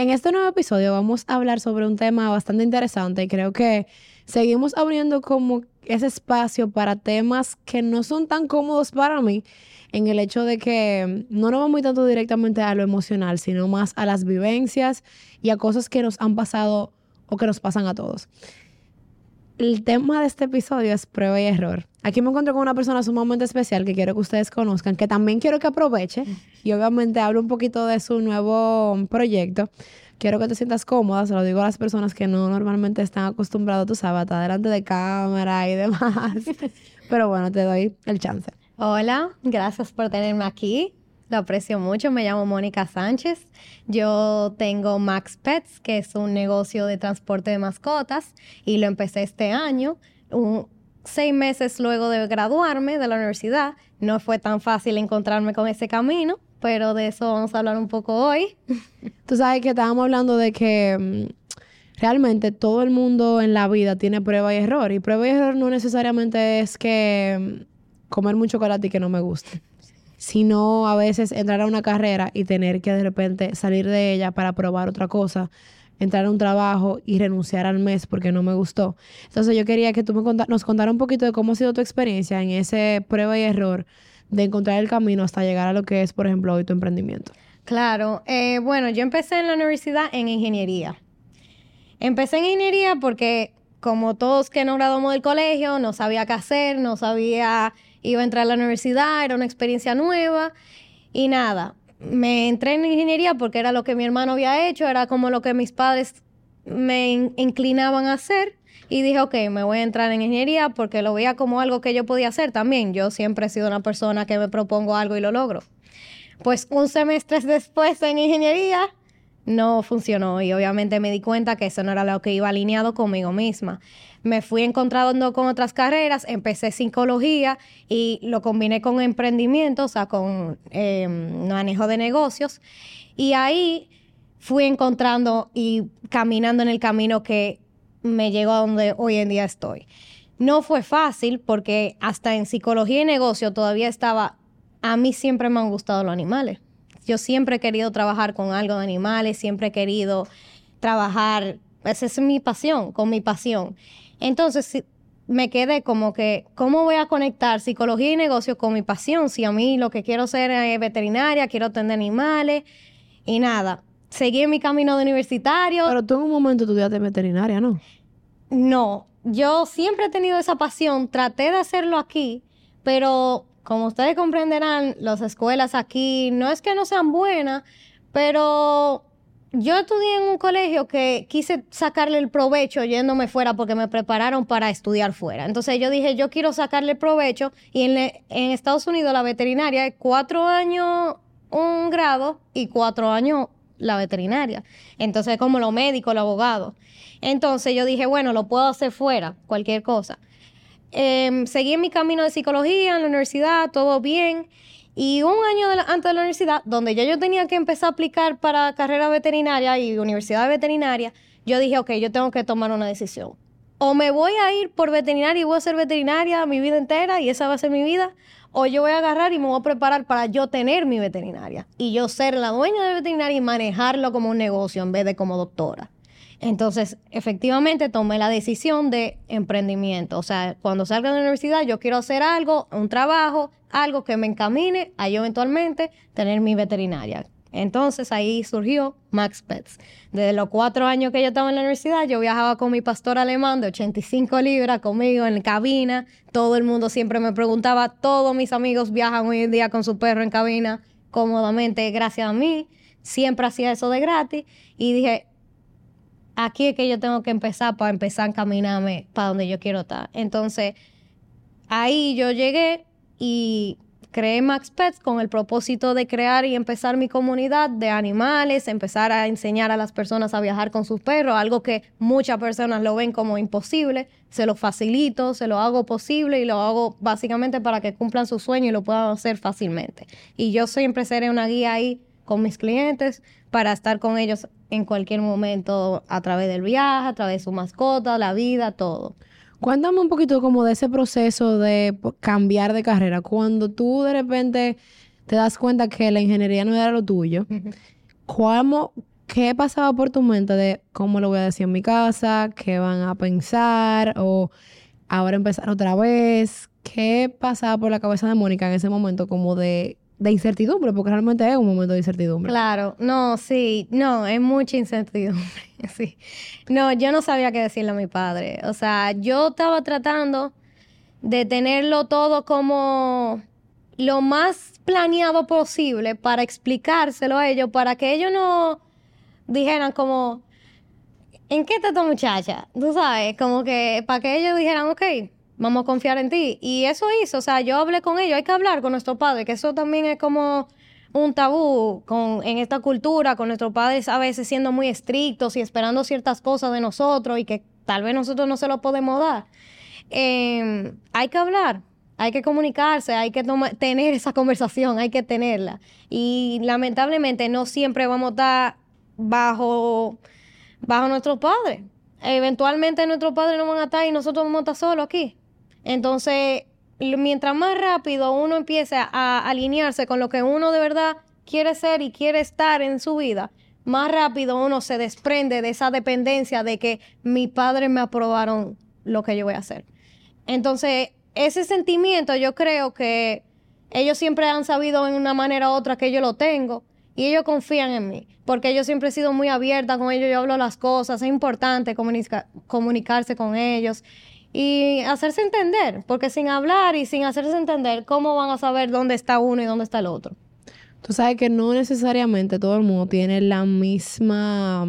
En este nuevo episodio vamos a hablar sobre un tema bastante interesante y creo que seguimos abriendo como ese espacio para temas que no son tan cómodos para mí en el hecho de que no nos vamos tanto directamente a lo emocional, sino más a las vivencias y a cosas que nos han pasado o que nos pasan a todos. El tema de este episodio es prueba y error. Aquí me encuentro con una persona sumamente especial que quiero que ustedes conozcan, que también quiero que aproveche y obviamente hablo un poquito de su nuevo proyecto. Quiero que te sientas cómoda, se lo digo a las personas que no normalmente están acostumbrados, tú sabes, a estar delante de cámara y demás. Pero bueno, te doy el chance. Hola, gracias por tenerme aquí. Lo aprecio mucho. Me llamo Mónica Sánchez. Yo tengo Max Pets, que es un negocio de transporte de mascotas, y lo empecé este año. seis meses luego de graduarme de la universidad. No fue tan fácil encontrarme con ese camino, pero de eso vamos a hablar un poco hoy. Tú sabes que estábamos hablando de que mm, realmente todo el mundo en la vida tiene prueba y error. Y prueba y error no necesariamente es que mm, comer mucho chocolate y que no me guste sino a veces entrar a una carrera y tener que de repente salir de ella para probar otra cosa, entrar a un trabajo y renunciar al mes porque no me gustó. Entonces yo quería que tú me nos contara un poquito de cómo ha sido tu experiencia en ese prueba y error de encontrar el camino hasta llegar a lo que es, por ejemplo, hoy tu emprendimiento. Claro, eh, bueno, yo empecé en la universidad en ingeniería. Empecé en ingeniería porque como todos que no graduamos del colegio, no sabía qué hacer, no sabía iba a entrar a la universidad, era una experiencia nueva y nada. Me entré en ingeniería porque era lo que mi hermano había hecho, era como lo que mis padres me inclinaban a hacer y dije, ok, me voy a entrar en ingeniería porque lo veía como algo que yo podía hacer también. Yo siempre he sido una persona que me propongo algo y lo logro. Pues un semestre después en ingeniería no funcionó y obviamente me di cuenta que eso no era lo que iba alineado conmigo misma. Me fui encontrando con otras carreras, empecé psicología y lo combiné con emprendimiento, o sea, con em, manejo de negocios. Y ahí fui encontrando y caminando en el camino que me llegó a donde hoy en día estoy. No fue fácil porque hasta en psicología y negocio todavía estaba, a mí siempre me han gustado los animales. Yo siempre he querido trabajar con algo de animales, siempre he querido trabajar, esa es mi pasión, con mi pasión. Entonces me quedé como que, ¿cómo voy a conectar psicología y negocio con mi pasión? Si a mí lo que quiero ser es veterinaria, quiero atender animales y nada. Seguí en mi camino de universitario. Pero tú en un momento estudiaste veterinaria, ¿no? No, yo siempre he tenido esa pasión, traté de hacerlo aquí, pero como ustedes comprenderán, las escuelas aquí no es que no sean buenas, pero yo estudié en un colegio que quise sacarle el provecho yéndome fuera porque me prepararon para estudiar fuera. Entonces yo dije, yo quiero sacarle el provecho y en, Estados Unidos la veterinaria es cuatro años un grado y cuatro años la veterinaria. Entonces como lo médico, lo abogado. Entonces yo dije, bueno, lo puedo hacer fuera, cualquier cosa. Em, seguí en mi camino de psicología en la universidad, todo bien. Y un año antes de la universidad, donde ya yo tenía que empezar a aplicar para carrera veterinaria y universidad veterinaria, yo dije, ok, yo tengo que tomar una decisión. O me voy a ir por veterinaria y voy a ser veterinaria mi vida entera y esa va a ser mi vida, o yo voy a agarrar y me voy a preparar para yo tener mi veterinaria y yo ser la dueña de veterinaria y manejarlo como un negocio en vez de como doctora. Entonces, efectivamente, tomé la decisión de emprendimiento. O sea, cuando salga de la universidad, yo quiero hacer algo, un trabajo, algo que me encamine a yo eventualmente tener mi veterinaria. Entonces ahí surgió Max Pets. Desde los cuatro años que yo estaba en la universidad, yo viajaba con mi pastor alemán de 85 libras conmigo en cabina. Todo el mundo siempre me preguntaba, todos mis amigos viajan hoy en día con su perro en cabina cómodamente gracias a mí. Siempre hacía eso de gratis. Y dije, aquí es que yo tengo que empezar para empezar a encaminarme para donde yo quiero estar. Entonces, ahí yo llegué y creé Max Pets con el propósito de crear y empezar mi comunidad de animales, empezar a enseñar a las personas a viajar con sus perros, algo que muchas personas lo ven como imposible. Se lo facilito, se lo hago posible y lo hago básicamente para que cumplan su sueño y lo puedan hacer fácilmente. Y yo siempre seré una guía ahí con mis clientes para estar con ellos en cualquier momento a través del viaje, a través de su mascota, la vida, todo. Cuéntame un poquito como de ese proceso de cambiar de carrera. Cuando tú de repente te das cuenta que la ingeniería no era lo tuyo, ¿cómo, ¿qué pasaba por tu mente de cómo lo voy a decir en mi casa? ¿Qué van a pensar? O ahora empezar otra vez. ¿Qué pasaba por la cabeza de Mónica en ese momento como de, de incertidumbre? Porque realmente es un momento de incertidumbre. Claro, no, sí, no, es mucha incertidumbre, sí. No, yo no sabía qué decirle a mi padre. O sea, yo estaba tratando de tenerlo todo como lo más planeado posible para explicárselo a ellos, para que ellos no dijeran como, ¿en qué está esta muchacha? Tú sabes, como que para que ellos dijeran, ok, vamos a confiar en ti. Y eso hizo, o sea, yo hablé con ellos, hay que hablar con nuestro padre, que eso también es como un tabú con, en esta cultura, con nuestros padres a veces siendo muy estrictos y esperando ciertas cosas de nosotros y que tal vez nosotros no se lo podemos dar. Em, hay que hablar, hay que comunicarse, hay que tener esa conversación, hay que tenerla. Y lamentablemente no siempre vamos a estar bajo, bajo nuestros padres. Eventualmente nuestros padres no van a estar y nosotros vamos a estar solos aquí. Entonces, mientras más rápido uno empiece a alinearse con lo que uno de verdad quiere ser y quiere estar en su vida, más rápido uno se desprende de esa dependencia de que mis padres me aprobaron lo que yo voy a hacer. Entonces, ese sentimiento yo creo que ellos siempre han sabido en una manera u otra que yo lo tengo y ellos confían en mí, porque yo siempre he sido muy abierta con ellos, yo hablo las cosas, es importante comunicarse con ellos y hacerse entender, porque sin hablar y sin hacerse entender, ¿cómo van a saber dónde está uno y dónde está el otro? Tú sabes que no necesariamente todo el mundo tiene la misma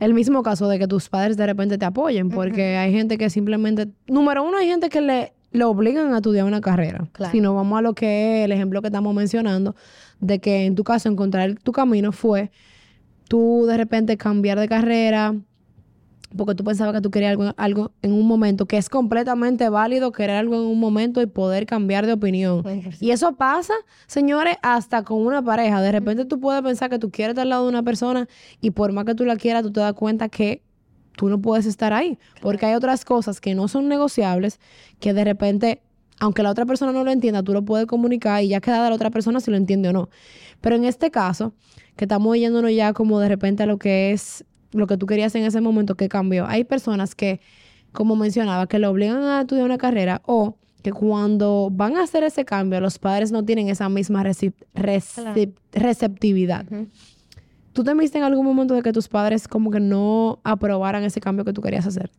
el mismo caso de que tus padres de repente te apoyen, porque hay gente que simplemente, número uno, hay gente que le, le obligan a estudiar una carrera. Si no vamos a lo que es el ejemplo que estamos mencionando, de que en tu caso encontrar tu camino fue tú de repente cambiar de carrera, porque tú pensabas que tú querías algo, algo, en un momento, que es completamente válido querer algo en un momento y poder cambiar de opinión. Y eso pasa, señores, hasta con una pareja. De repente tú puedes pensar que tú quieres estar al lado de una persona y por más que tú la quieras, tú te das cuenta que tú no puedes estar ahí. Porque hay otras cosas que no son negociables, que de repente, aunque la otra persona no lo entienda, tú lo puedes comunicar y ya queda de la otra persona si lo entiende o no. Pero en este caso, que estamos yéndonos ya como de repente a lo que es lo que tú querías en ese momento, ¿qué cambió? Hay personas que, como mencionaba, que le obligan a estudiar una carrera o que cuando van a hacer ese cambio, los padres no tienen esa misma receptividad. ¿Tú te viste en algún momento de que tus padres como que no aprobaran ese cambio que tú querías hacer?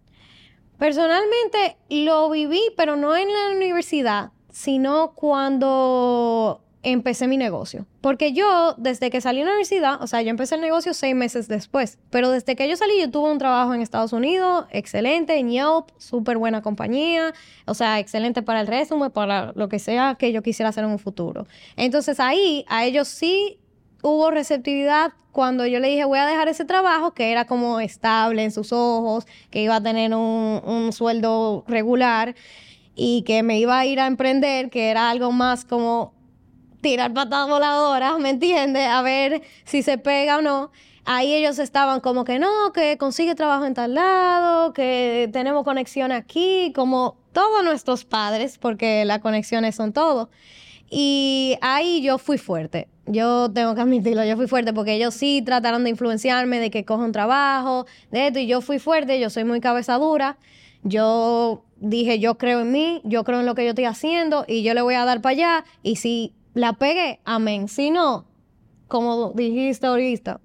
Personalmente lo viví, pero no en la universidad, sino cuando empecé mi negocio. Porque yo, desde que salí de la universidad, o sea, yo empecé el negocio seis meses después, pero desde que yo salí, yo tuve un trabajo en Estados Unidos, excelente, en Yelp, súper buena compañía, o sea, excelente para el resumen, para lo que sea que yo quisiera hacer en un futuro. Entonces ahí, a ellos sí hubo receptividad cuando yo le dije voy a dejar ese trabajo que era como estable en sus ojos, que iba a tener un, un sueldo regular y que me iba a ir a emprender, que era algo más como tirar patadas voladoras, ¿me entiendes? A ver si se pega o no. Ahí ellos estaban como que no, que consigue trabajo en tal lado, que tenemos conexión aquí, como todos nuestros padres, porque las conexiones son todo. Y ahí yo fui fuerte. Yo tengo que admitirlo, yo fui fuerte porque ellos sí trataron de influenciarme de que coja un trabajo, de esto, y yo fui fuerte, yo soy muy cabeza dura. Yo dije, yo creo en mí, yo creo en lo que yo estoy haciendo y yo le voy a dar para allá. Y si la pegué, amén. Si no, como dijiste ahorita,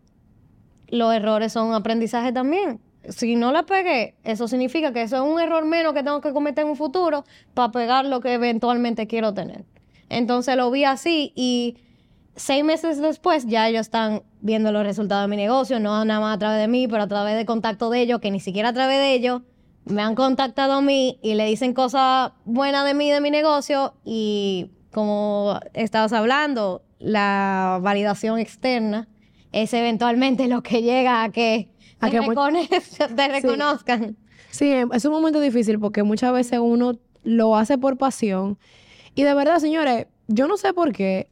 los errores son aprendizaje también. Si no la pegué, eso significa que eso es un error menos que tengo que cometer en un futuro para pegar lo que eventualmente quiero tener. Entonces lo vi así y seis meses después ya ellos están viendo los resultados de mi negocio, no nada más a través de mí, pero a través de contacto de ellos, que ni siquiera a través de ellos me han contactado a mí y le dicen cosas buenas de mí, de mi negocio y como estabas hablando, la validación externa es eventualmente lo que llega a que, a te, te reconozcan. Sí. es un momento difícil porque muchas veces uno lo hace por pasión. Y de verdad, señores, yo no sé por qué,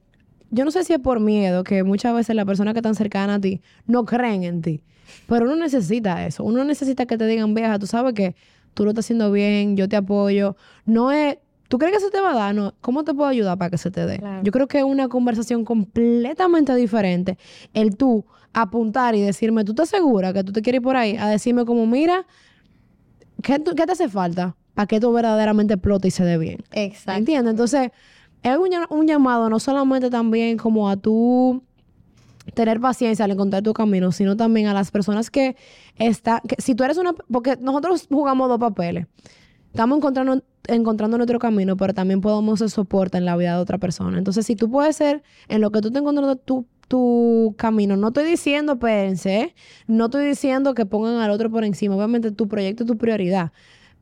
yo no sé si es por miedo que muchas veces las personas que están cercanas a ti no creen en ti. Pero uno necesita eso. Uno necesita que te digan, vieja, tú sabes que tú lo estás haciendo bien, yo te apoyo. No es ¿Tú crees que se te va a dar? No. ¿Cómo te puedo ayudar para que se te dé? Claro. Yo creo que es una conversación completamente diferente. El tú apuntar y decirme, ¿tú estás segura que tú te quieres ir por ahí? A decirme como, mira, ¿qué, tú- qué te hace falta para que tú verdaderamente explote y se dé bien? Exacto. ¿Entiendes? Entonces, es un, un llamado no solamente también como a tú tener paciencia al encontrar tu camino, sino también a las personas que están, que si tú eres una, porque nosotros jugamos dos papeles. Estamos encontrando, encontrando nuestro camino, pero también podemos ser soporte en la vida de otra persona. Entonces, si tú puedes ser en lo que tú te encontrando tu, tu camino, no estoy diciendo, pense, ¿eh? no estoy diciendo que pongan al otro por encima. Obviamente tu proyecto es tu prioridad.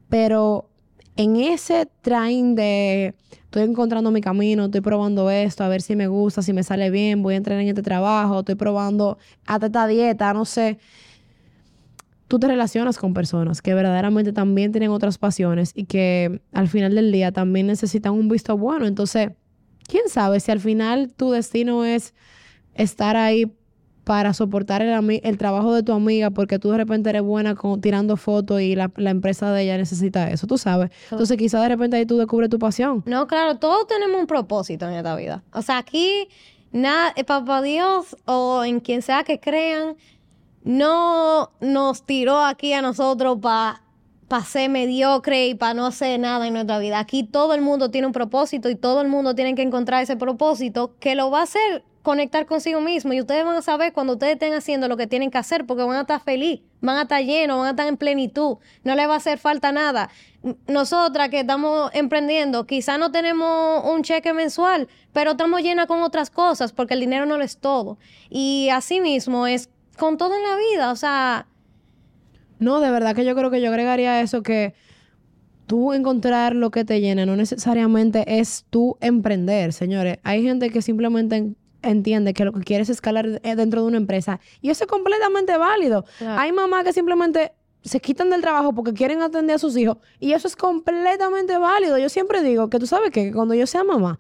Pero en ese train de estoy encontrando mi camino, estoy probando esto, a ver si me gusta, si me sale bien, voy a entrar en este trabajo, estoy probando hasta esta dieta, no sé. Tú te relacionas con personas que verdaderamente también tienen otras pasiones y que al final del día también necesitan un visto bueno. Entonces, quién sabe si al final tu destino es estar ahí para soportar el, trabajo de tu amiga porque tú de repente eres buena con, tirando fotos y la, la empresa de ella necesita eso, tú sabes. Entonces quizás de repente ahí tú descubres tu pasión. No, claro, todos tenemos un propósito en esta vida. O sea, aquí, nada, eh, papá Dios o en quien sea que crean, no nos tiró aquí a nosotros para ser mediocre y para no hacer nada en nuestra vida. Aquí todo el mundo tiene un propósito y todo el mundo tiene que encontrar ese propósito que lo va a hacer conectar consigo mismo y ustedes van a saber cuando ustedes estén haciendo lo que tienen que hacer porque van a estar feliz, van a estar llenos, van a estar en plenitud, no les va a hacer falta nada. Nosotras que estamos emprendiendo, quizá no tenemos un cheque mensual, pero estamos llenas con otras cosas porque el dinero no lo es todo. Y así mismo es con todo en la vida, o sea, No, de verdad que yo creo que yo agregaría eso que tú encontrar lo que te llena no necesariamente es tú emprender, señores. Hay gente que simplemente en- entiende que lo que quiere es escalar eh, dentro de una empresa y eso es completamente válido. Claro. Hay mamás que simplemente se quitan del trabajo porque quieren atender a sus hijos y eso es completamente válido. Yo siempre digo que tú sabes que cuando yo sea mamá,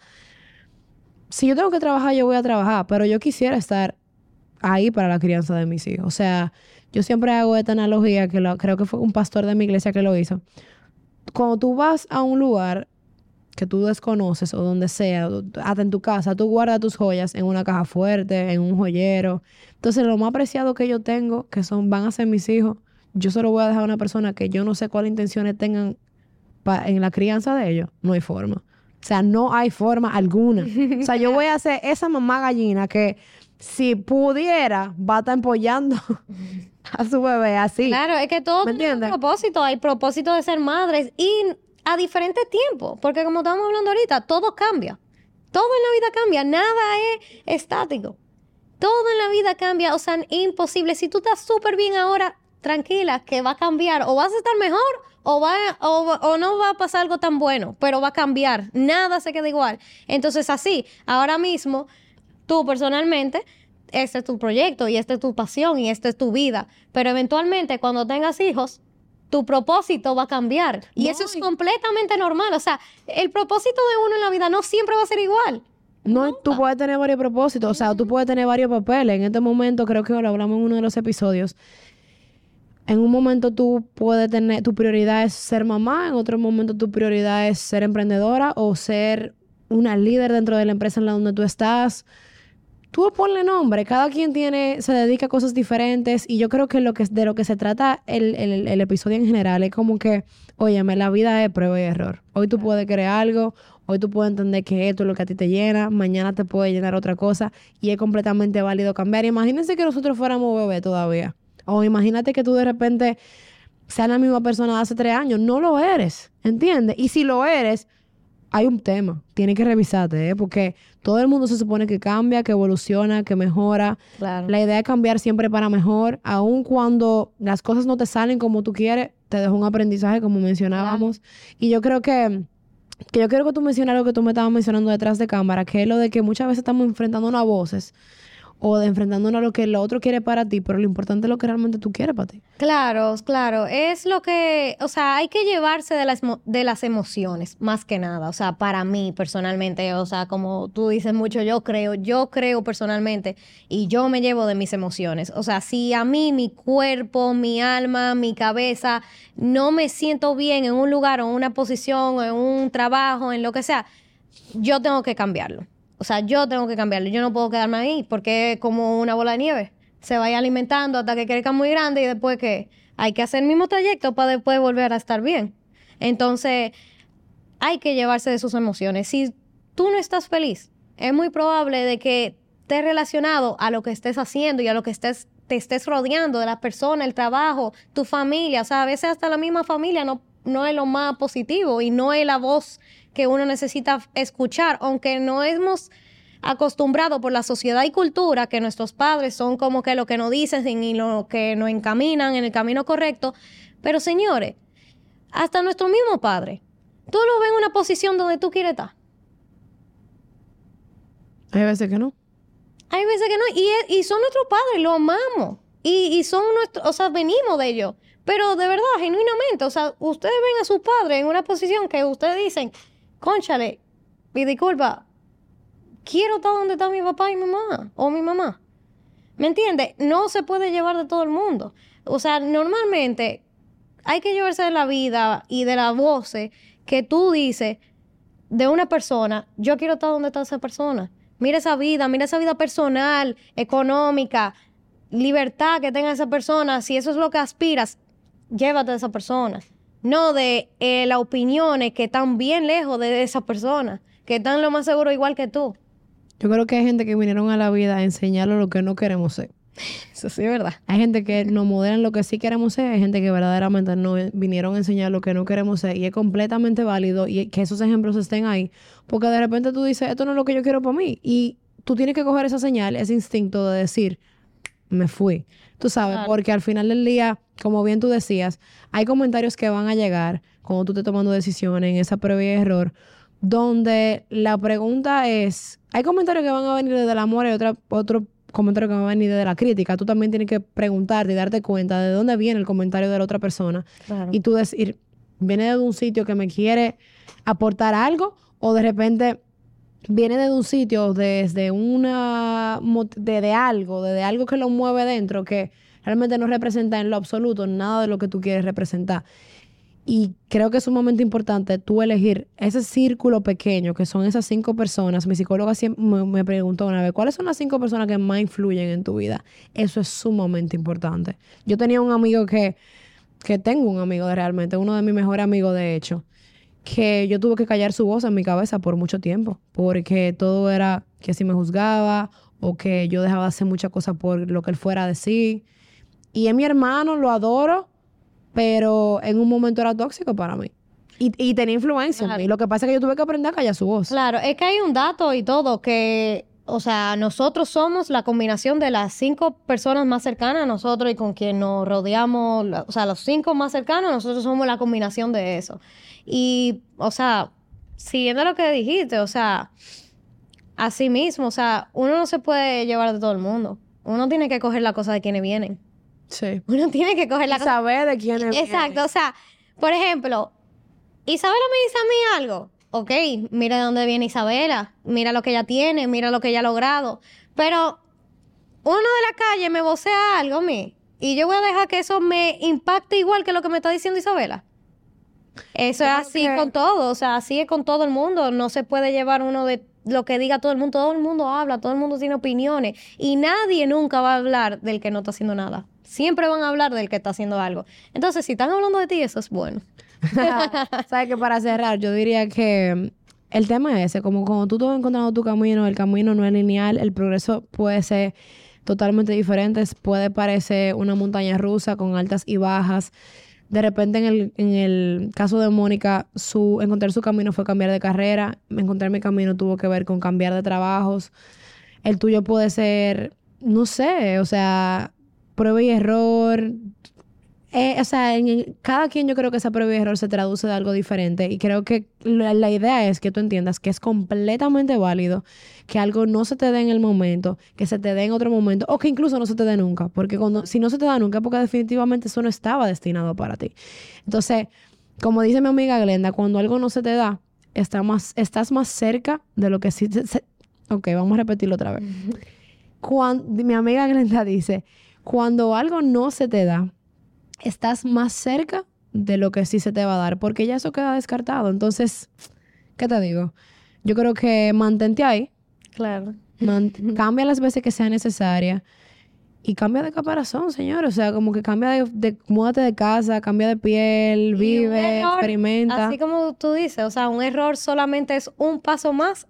si yo tengo que trabajar, yo voy a trabajar, pero yo quisiera estar ahí para la crianza de mis hijos. O sea, yo siempre hago esta analogía, que lo- creo que fue un pastor de mi iglesia que lo hizo. Cuando tú vas a un lugar que tú desconoces o donde sea, hasta en tu casa, tú guardas tus joyas en una caja fuerte, en un joyero. Entonces, lo más preciado que yo tengo, que son, van a ser mis hijos, yo se lo voy a dejar a una persona que yo no sé cuáles intenciones tengan en la crianza de ellos. No hay forma. O sea, no hay forma alguna. O sea, yo voy a ser esa mamá gallina que si pudiera va a estar empollando a su bebé así. Claro, es que todo ¿Me tiene un propósito. Hay propósito de ser madres y a diferentes tiempos. Porque como estamos hablando ahorita, todo cambia. Todo en la vida cambia. Nada es estático. Todo en la vida cambia. O sea, imposible. Si tú estás súper bien ahora, tranquila, que va a cambiar. O vas a estar mejor o, va, o, o no va a pasar algo tan bueno, pero va a cambiar. Nada se queda igual. Entonces, así, ahora mismo, tú personalmente, este es tu proyecto y esta es tu pasión y esta es tu vida. Pero eventualmente, cuando tengas hijos, tu propósito va a cambiar. Y No, eso es completamente normal. O sea, el propósito de uno en la vida no siempre va a ser igual. No, tú puedes tener varios propósitos, o sea, tú puedes tener varios papeles. En este momento, creo que lo hablamos en uno de los episodios. En un momento tú puedes tener, tu prioridad es ser mamá, en otro momento tu prioridad es ser emprendedora o ser una líder dentro de la empresa en la donde tú estás. Tú ponle nombre, cada quien tiene, se dedica a cosas diferentes y yo creo que, lo que de lo que se trata el, el- episodio en general es como que, óyeme, la vida es prueba y error. Hoy tú puedes creer algo, hoy tú puedes entender que esto es lo que a ti te llena, mañana te puede llenar otra cosa y es completamente válido cambiar. Imagínense que nosotros fuéramos bebés todavía. O imagínate que tú de repente seas la misma persona de hace tres años. No lo eres, ¿entiendes? Y si lo eres, hay un tema. Tienes que revisarte, ¿eh? Porque todo el mundo se supone que cambia, que evoluciona, que mejora. Claro. La idea es cambiar siempre para mejor, aun cuando las cosas no te salen como tú quieres, te deja un aprendizaje, como mencionábamos. Y yo creo que, que yo quiero que tú menciones lo que tú me estabas mencionando detrás de cámara, que es lo de que muchas veces estamos enfrentando unas voces o de enfrentándonos a lo que el otro quiere para ti, pero lo importante es lo que realmente tú quieres para ti. Claro, claro. Es lo que, o sea, hay que llevarse de las, de las emociones, más que nada. O sea, para mí personalmente, o sea, como tú dices mucho, yo creo, yo creo personalmente y yo me llevo de mis emociones. O sea, si a mí mi cuerpo, mi alma, mi cabeza, no me siento bien en un lugar o en una posición, en un trabajo, en lo que sea, yo tengo que cambiarlo. O sea, yo tengo que cambiarlo. Yo no puedo quedarme ahí porque es como una bola de nieve. Se vaya alimentando hasta que crezca muy grande y después que hay que hacer el mismo trayecto para después volver a estar bien. Entonces, hay que llevarse de sus emociones. Si tú no estás feliz, es muy probable de que estés relacionado a lo que estés haciendo y a lo que estés, te estés rodeando de la persona, el trabajo, tu familia. O sea, a veces hasta la misma familia no, no es lo más positivo y no es la voz que uno necesita escuchar, aunque no hemos acostumbrado por la sociedad y cultura que nuestros padres son como que lo que nos dicen y lo que nos encaminan en el camino correcto. Pero señores, hasta nuestro mismo padre, tú lo ves en una posición donde tú quieres estar. Hay veces que no. Hay veces que no. Y, y son nuestros padres, lo amamos. Y, y son nuestros, o sea, venimos de ellos. Pero de verdad, genuinamente, o sea, ustedes ven a su padre en una posición que ustedes dicen, conchale, y disculpa, quiero estar donde está mi papá y mi mamá, o mi mamá. ¿Me entiendes? No se puede llevar de todo el mundo. O sea, normalmente hay que llevarse de la vida y de las voces que tú dices de una persona, yo quiero estar donde está esa persona. Mira esa vida, mira esa vida personal, económica, libertad que tenga esa persona. Si eso es lo que aspiras, llévate de esa persona no de eh, las opiniones que están bien lejos de esa persona, que están lo más seguro igual que tú. Yo creo que hay gente que vinieron a la vida a enseñarnos lo que no queremos ser. Eso sí es verdad. Hay gente que nos modelan lo que sí queremos ser, hay gente que verdaderamente no vinieron a enseñar lo que no queremos ser y es completamente válido y que esos ejemplos estén ahí, porque de repente tú dices, esto no es lo que yo quiero para mí y tú tienes que coger esa señal, ese instinto de decir, me fui. Tú sabes, porque al final del día, como bien tú decías, hay comentarios que van a llegar cuando tú estés tomando decisiones en esa prueba y error, donde la pregunta es, hay comentarios que van a venir desde el amor y otra, otro comentario que va a venir desde la crítica. Tú también tienes que preguntarte y darte cuenta de dónde viene el comentario de la otra persona. Y tú decir, viene de un sitio que me quiere aportar algo o de repente viene de un sitio, desde una, de, algo, de, algo que lo mueve dentro, que realmente no representa en lo absoluto nada de lo que tú quieres representar. Y creo que es un momento importante tú elegir ese círculo pequeño, que son esas cinco personas. Mi psicóloga siempre me, preguntó una vez, ¿cuáles son las cinco personas que más influyen en tu vida? Eso es sumamente importante. Yo tenía un amigo que, que tengo un amigo de realmente, uno de mis mejores amigos de hecho, que yo tuve que callar su voz en mi cabeza por mucho tiempo, porque todo era que si me juzgaba o que yo dejaba de hacer muchas cosas por lo que él fuera a decir. Y es mi hermano, lo adoro, pero en un momento era tóxico para mí. Y, tenía influencia. Y lo que pasa es que yo tuve que aprender a callar su voz. Claro, es que hay un dato y todo que o sea, nosotros somos la combinación de las cinco personas más cercanas a nosotros y con quien nos rodeamos, o sea, los cinco más cercanos, nosotros somos la combinación de eso. Y, o sea, siguiendo lo que dijiste, o sea, así mismo, o sea, uno no se puede llevar de todo el mundo. Uno tiene que coger la cosa de quienes vienen. Sí. Uno tiene que coger la cosa. Saber de quiénes vienen. Exacto, o sea, por ejemplo, Isabela me dice a mí algo ok, mira de dónde viene Isabela, mira lo que ella tiene, mira lo que ella ha logrado. Pero uno de la calle me vocea algo a mí y yo voy a dejar que eso me impacte igual que lo que me está diciendo Isabela. Eso es así con todo, o sea, así es con todo el mundo. No se puede llevar uno de lo que diga todo el mundo. Todo el mundo habla, todo el mundo tiene opiniones y nadie nunca va a hablar del que no está haciendo nada. Siempre van a hablar del que está haciendo algo. Entonces, si están hablando de ti, eso es bueno. ¿Sabes que Para cerrar, yo diría que el tema es ese, como cuando tú estás encontrando tu camino, el camino no es lineal, el progreso puede ser totalmente diferente, puede parecer una montaña rusa con altas y bajas. De repente, en el, en el caso de Mónica, su, encontrar su camino fue cambiar de carrera. Encontrar mi camino tuvo que ver con cambiar de trabajos. El tuyo puede ser, no sé, o sea, prueba y error, eh, o sea, en, cada quien yo creo que esa prueba y error se traduce de algo diferente y creo que la, la idea es que tú entiendas que es completamente válido que algo no se te dé en el momento, que se te dé en otro momento o que incluso no se te dé nunca, porque cuando si no se te da nunca porque definitivamente eso no estaba destinado para ti. Entonces, como dice mi amiga Glenda, cuando algo no se te da, está más, estás más cerca de lo que sí se- se- Ok, vamos a repetirlo otra vez. Cuando, mi amiga Glenda dice, cuando algo no se te da, estás más cerca de lo que sí se te va a dar, porque ya eso queda descartado. Entonces, ¿qué te digo? Yo creo que mantente ahí, Claro. man- cambia las veces que sea necesaria y cambia de caparazón, señor. O sea, como que cambia de, de múdate de casa, cambia de piel, Y vive, error, experimenta. Así como tú dices, o sea, un error solamente es un paso más.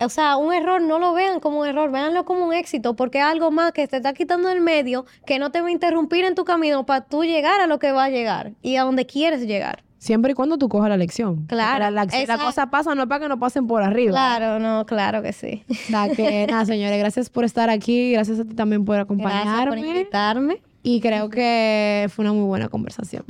O sea, un error no lo vean como un error, véanlo como un éxito, porque es algo más que te está quitando el medio, que no te va a interrumpir en tu camino para tú llegar a lo que va a llegar y a donde quieres llegar. Siempre y cuando tú cojas la lección. Claro, La, la, la esa- cosa pasa no es para que no pasen por arriba. Claro, no, claro que sí. Sea, que nada, señores, gracias por estar aquí. Gracias a ti también por Gracias por acompañarme. invitarme. y creo que fue una muy buena conversación.